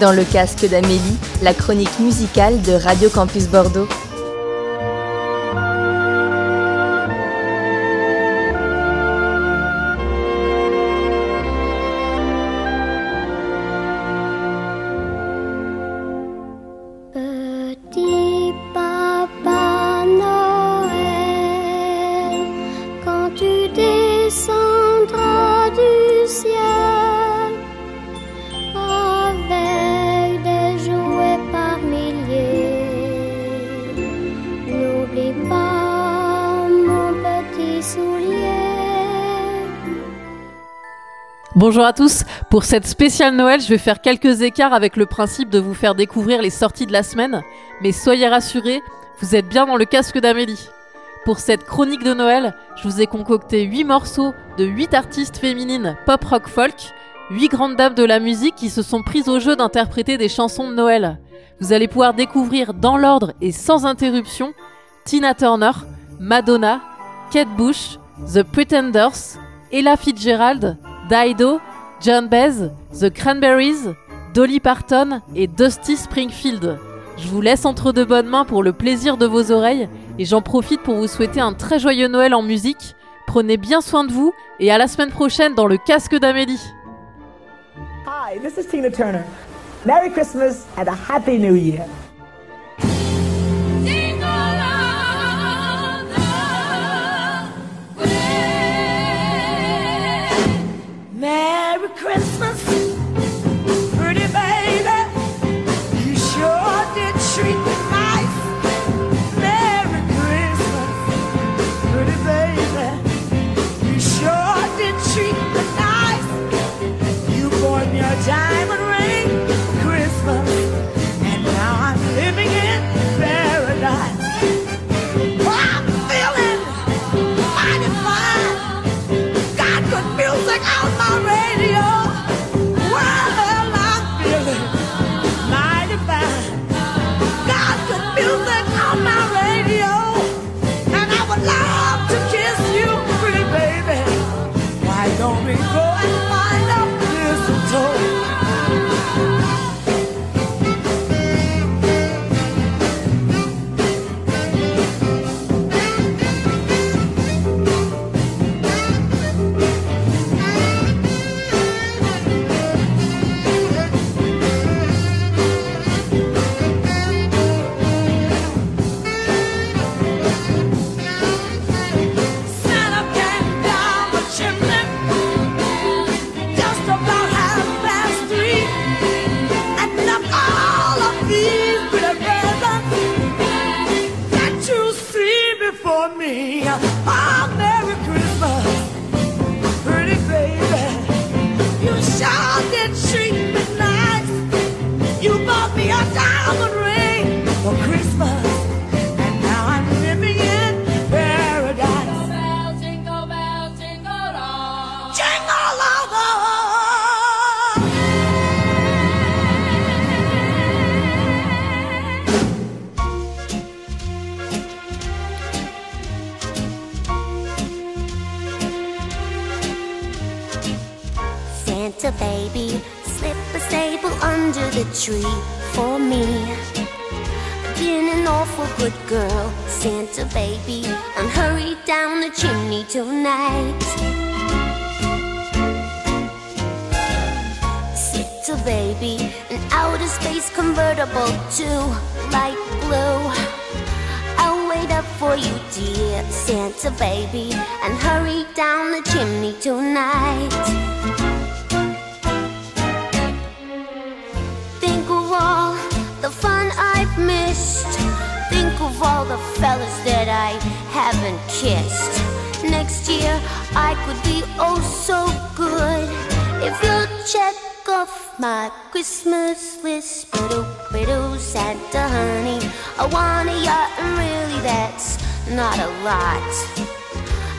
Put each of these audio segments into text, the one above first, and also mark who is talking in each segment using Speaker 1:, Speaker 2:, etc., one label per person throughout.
Speaker 1: Dans le casque d'Amélie, la chronique musicale de Radio Campus Bordeaux.
Speaker 2: Bonjour à tous. Pour cette spéciale Noël, je vais faire quelques écarts avec le principe de vous faire découvrir les sorties de la semaine. Mais soyez rassurés, vous êtes bien dans le casque d'Amélie. Pour cette chronique de Noël, je vous ai concocté 8 morceaux de 8 artistes féminines pop rock folk, 8 grandes dames de la musique qui se sont prises au jeu d'interpréter des chansons de Noël. Vous allez pouvoir découvrir dans l'ordre et sans interruption Tina Turner, Madonna, Kate Bush, The Pretenders, Ella Fitzgerald, Dido, John Baez, The Cranberries, Dolly Parton et Dusty Springfield. Je vous laisse entre de bonnes mains pour le plaisir de vos oreilles et j'en profite pour vous souhaiter un très joyeux Noël en musique. Prenez bien soin de vous et à la semaine prochaine dans le casque d'Amélie.
Speaker 3: Hi, this is Tina Turner. Merry Christmas and a Happy New Year. Merry
Speaker 4: awful good girl, Santa baby, and hurry down the chimney tonight. Santa baby, an outer space convertible to light blue. I'll wait up for you, dear Santa baby, and hurry down the chimney tonight. All the fellas that I haven't kissed. Next year I could be oh so good if you'll check off my Christmas list. Ba-do, Santa honey, I want a yacht and really that's not a lot.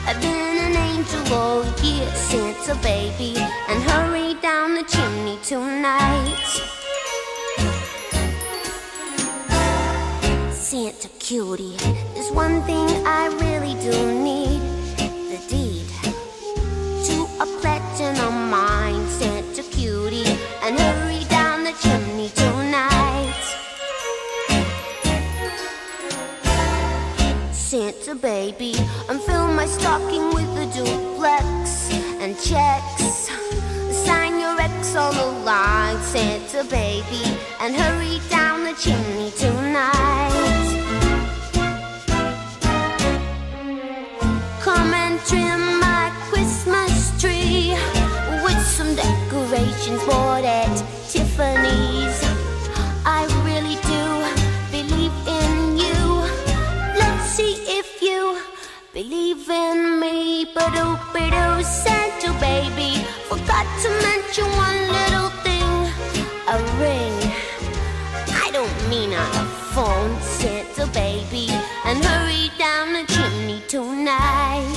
Speaker 4: I've been an angel all year, Santa baby, and hurry down the chimney tonight. Santa cutie. There's one thing I really do need the deed to a platinum mine, Santa cutie, and hurry down the chimney tonight. Santa baby, and fill my stocking with a duplex and checks. Sign your ex on the line, Santa baby and hurry down the chimney tonight. Come and trim my Christmas tree with some decorations bought at Tiffany's. I really do believe in you. Let's see if you believe in me. Ba-doo, ba-doo, Santa baby. Forgot to mention one little On the phone, Santa baby. And hurry down the chimney tonight.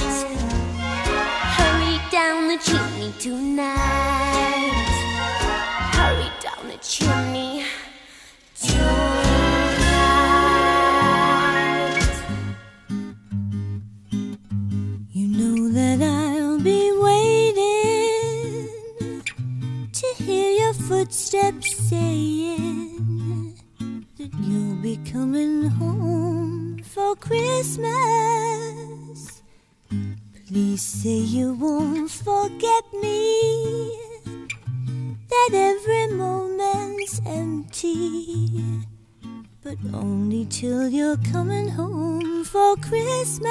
Speaker 4: Hurry down the chimney tonight. Hurry down the chimney tonight.
Speaker 5: You coming home for Christmas. Please say you won't forget me, that every moment's empty. But only till you're coming home for Christmas.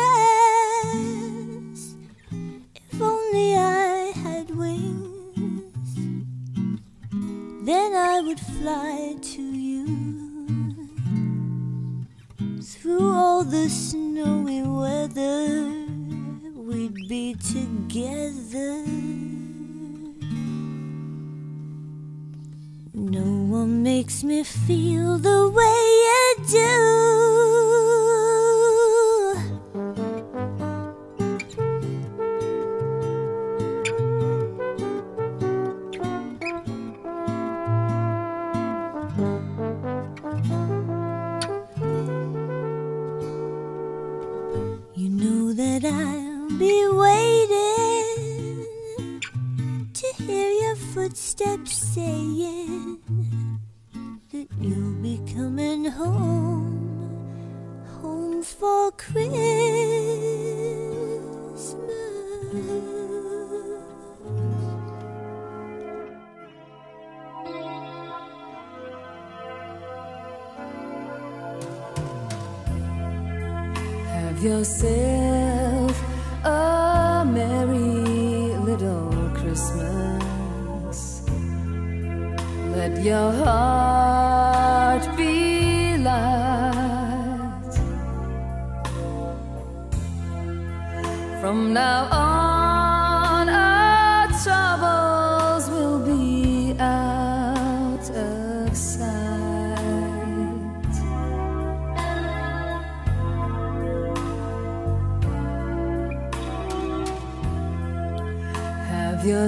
Speaker 5: If only I had wings, then I would fly to you all the snowy weather. We'd be together. No one makes me feel the way you do.
Speaker 6: Have yourself a merry little Christmas. Let your heart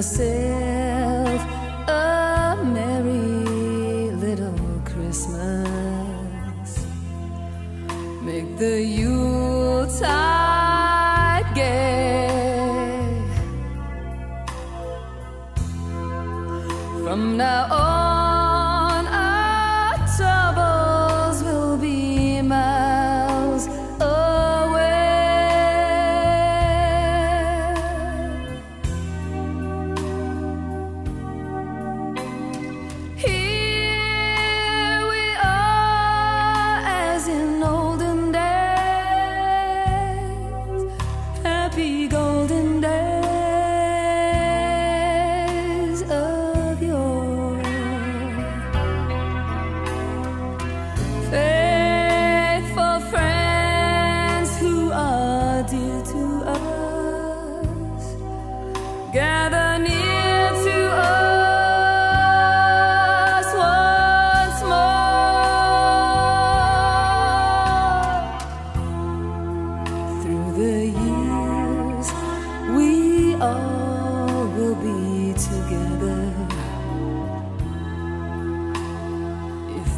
Speaker 6: você.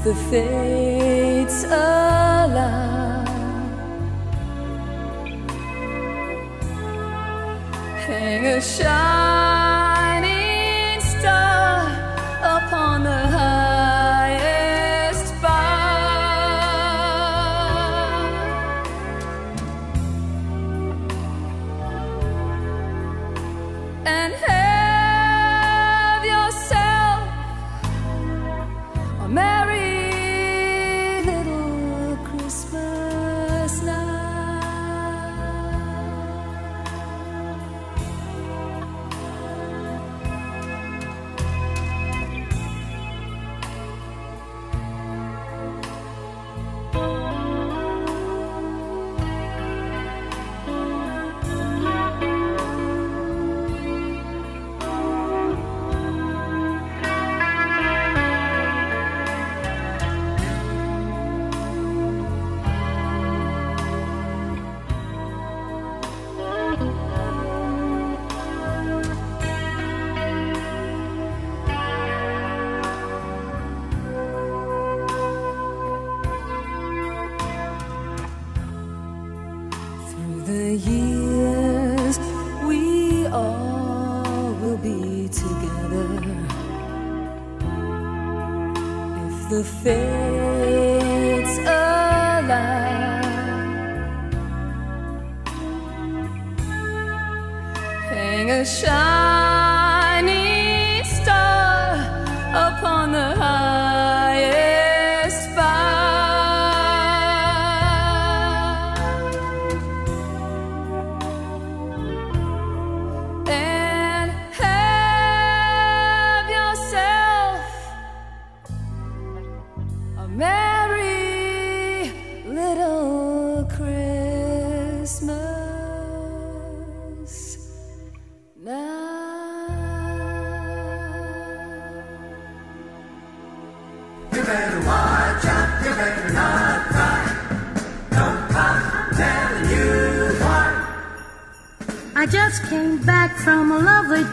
Speaker 6: The fates allow. Hang a shining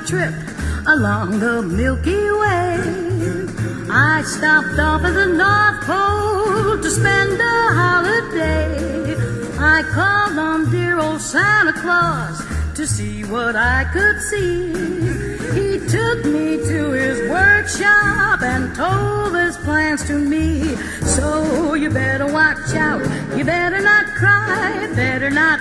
Speaker 7: trip along the Milky Way. I stopped off at the North Pole to spend a holiday. I called on dear old Santa Claus to see what I could see. He took me to his workshop and told his plans to me. So you better watch out, you better not cry, better not.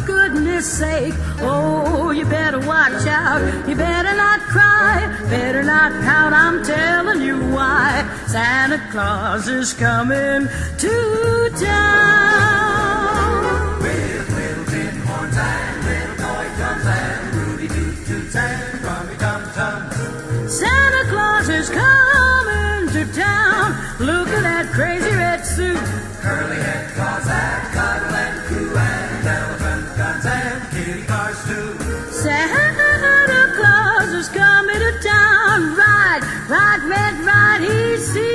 Speaker 7: goodness sake. Oh, you better watch out. You better not cry. Better not pout. I'm telling you why. Santa Claus is coming to town. Santa Claus is coming to town. Look at that crazy red suit. Curly head, Ride, red, ride. He sees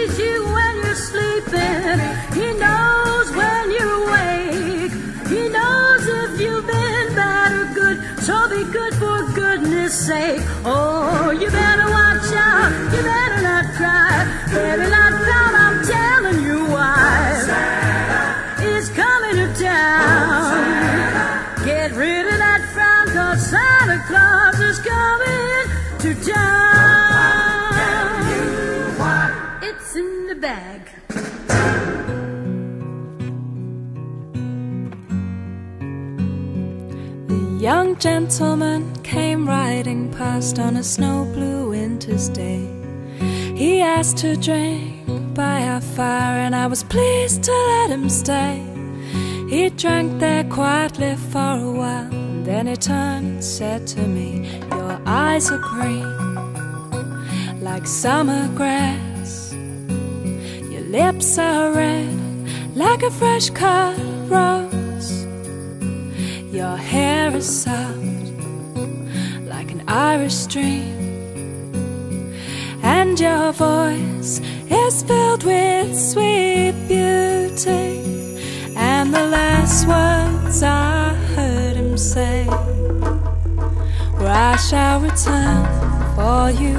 Speaker 8: gentleman came riding past on a snow blue winter's day. He asked to drink by our fire, and I was pleased to let him stay. He drank there quietly for a while, and then he turned and said to me, Your eyes are green, like summer grass. Your lips are red, like a fresh cut rose. Your hair is soft, Irish stream. And your voice is filled with sweet beauty. And the last words I heard him say were, I shall return for you,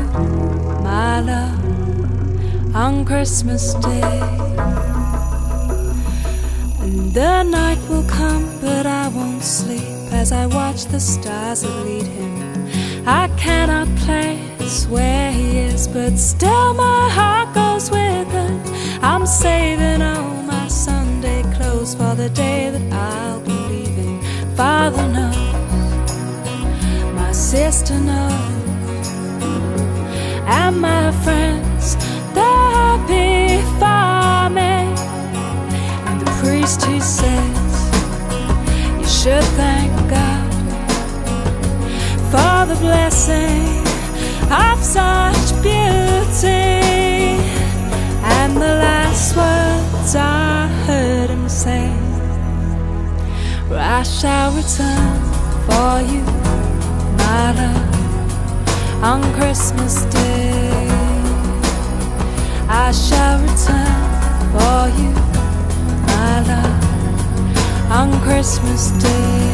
Speaker 8: my love, on Christmas Day. And the night will come, but I won't sleep as I watch the stars that lead. I cannot place where he is, but still my heart goes with him. I'm saving all my Sunday clothes for the day that I'll be leaving. Father knows, my sister knows, and my friends, they're happy for me. And the priest he says, You should thank blessing of such beauty. And the last words I heard him say
Speaker 6: I shall return for you, my love, on Christmas Day. I shall return for you, my love, on Christmas Day.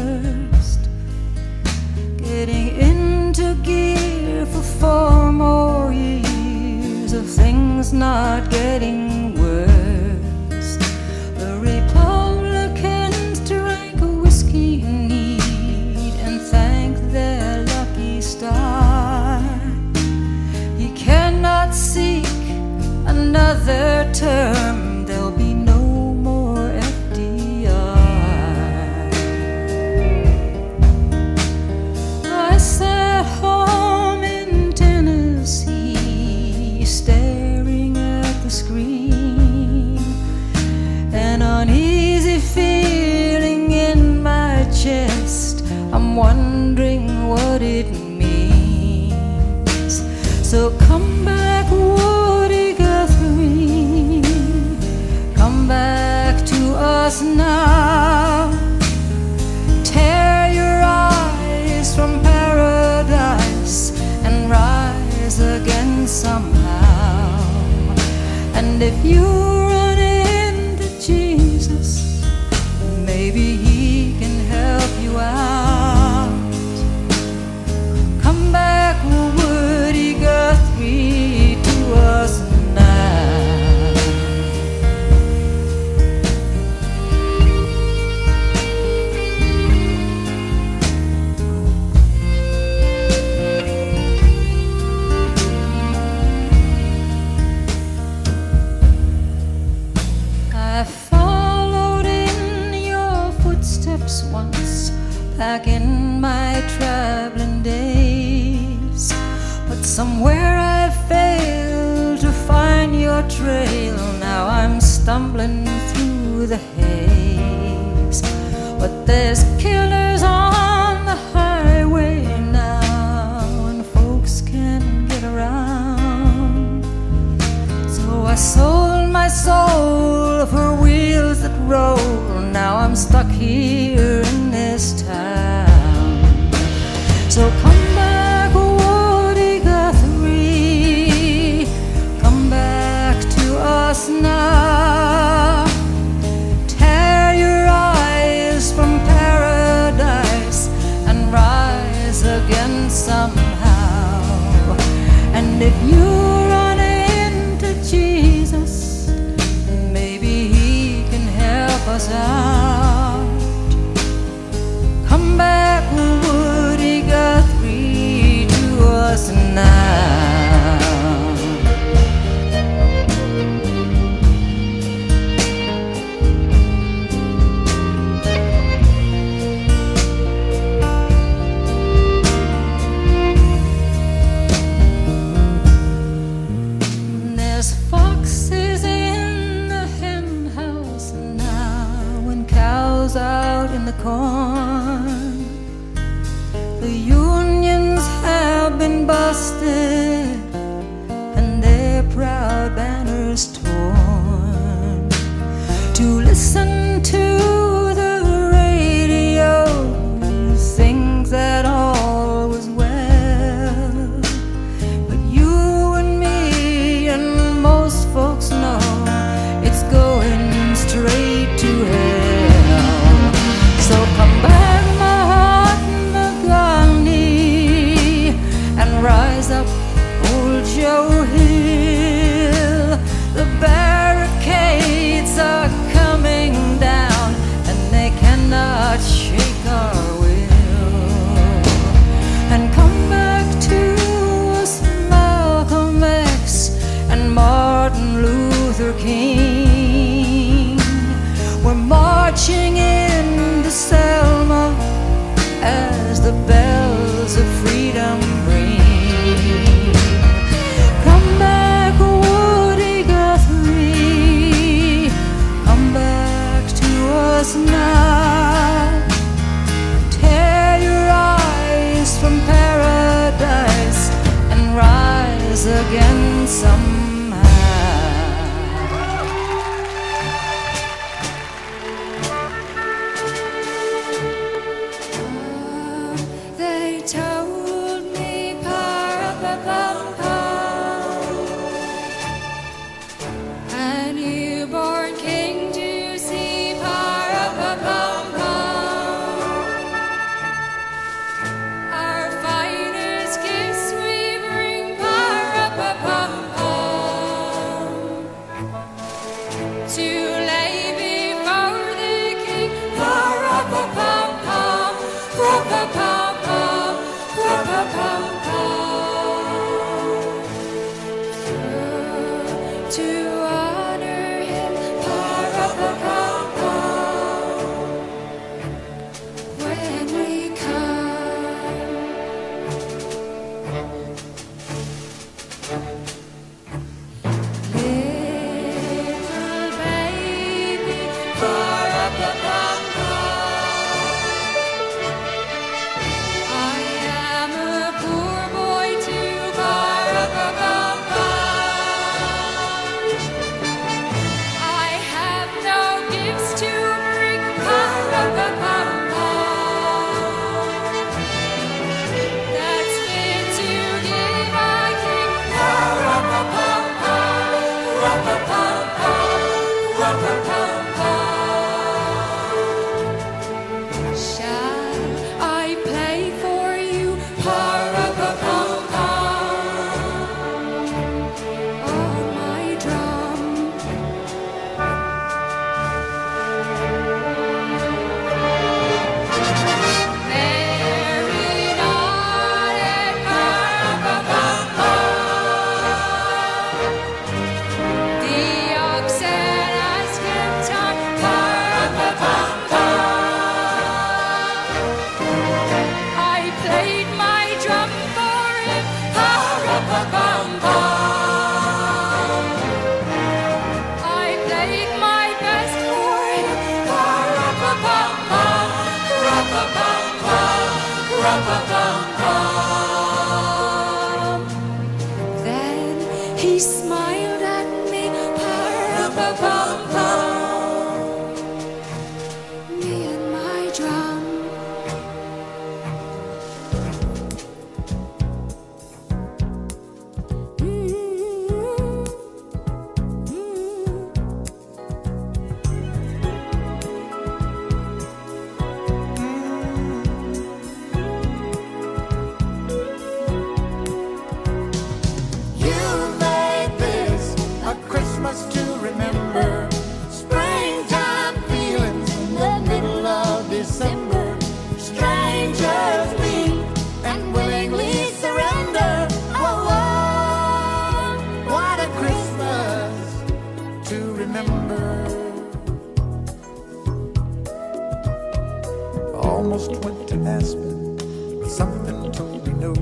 Speaker 6: Rehearsed getting into gear for four more years of things not getting worse. The Republicans drank a whiskey neat and thanked their lucky star. He cannot seek another term. So come back, Woody Guthrie. Come back to us now. Tear your eyes from paradise and rise again somehow. And if you somewhere I failed to find your trail. Now I'm stumbling through the haze. But there's killers on the highway now, and folks can get around. So I sold my soul for wheels that roll. Now I'm stuck here
Speaker 9: remember. Almost went to Aspen. But something told me no.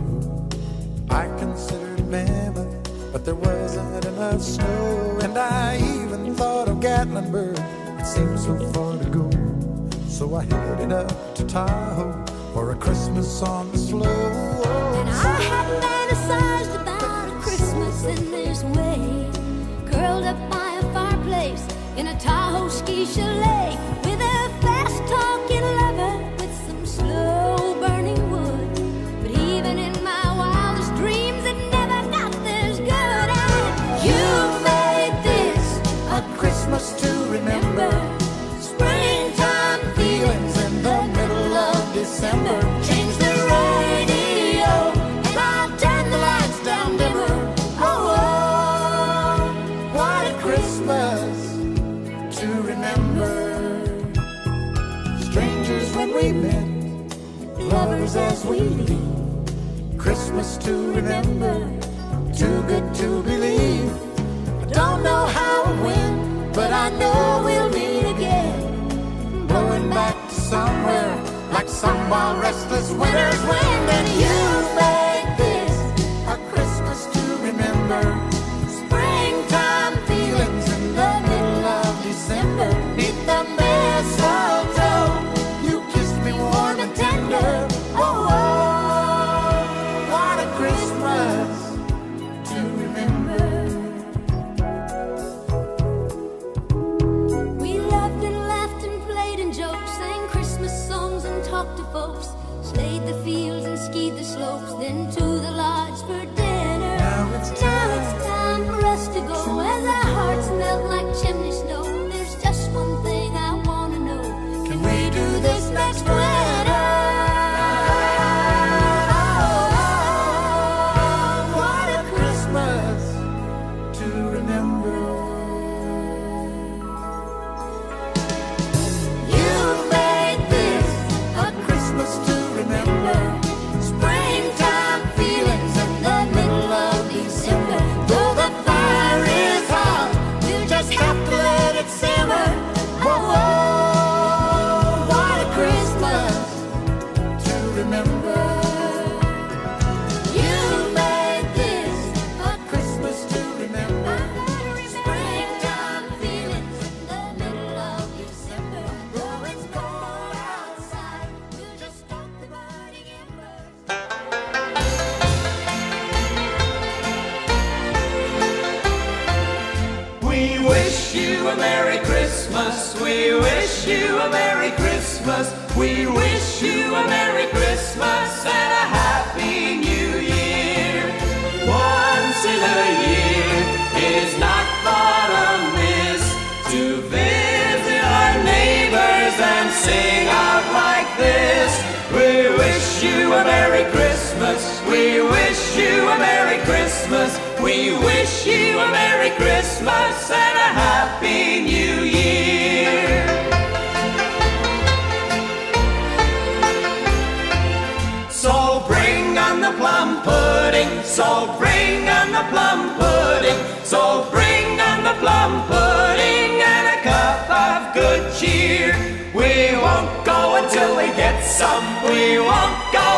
Speaker 9: I considered Mammoth But there wasn't enough snow And I even thought of Gatlinburg. It seemed so far to go. So I headed up to Tahoe For a Christmas on the slow.
Speaker 5: And I had fantasized about a Christmas in this way. Curled up place in a Tahoe ski chalet
Speaker 9: we met, lovers as we leave. Christmas to remember, too good to believe. I don't know how or when, but I know we'll meet again. Blowing back to somewhere like some wild, restless winter's wind, and you. a
Speaker 10: Merry Christmas. We wish you a Merry Christmas. We wish you a Merry Christmas and a Happy New Year. Once in a year is not far amiss to visit our neighbors and sing out like this. We wish you a Merry Christmas. We wish you a Merry Christmas. We wish you a Merry Christmas and a Happy So bring on the plum pudding. So bring on the plum pudding and a cup of good cheer. We won't go until we get some. We won't go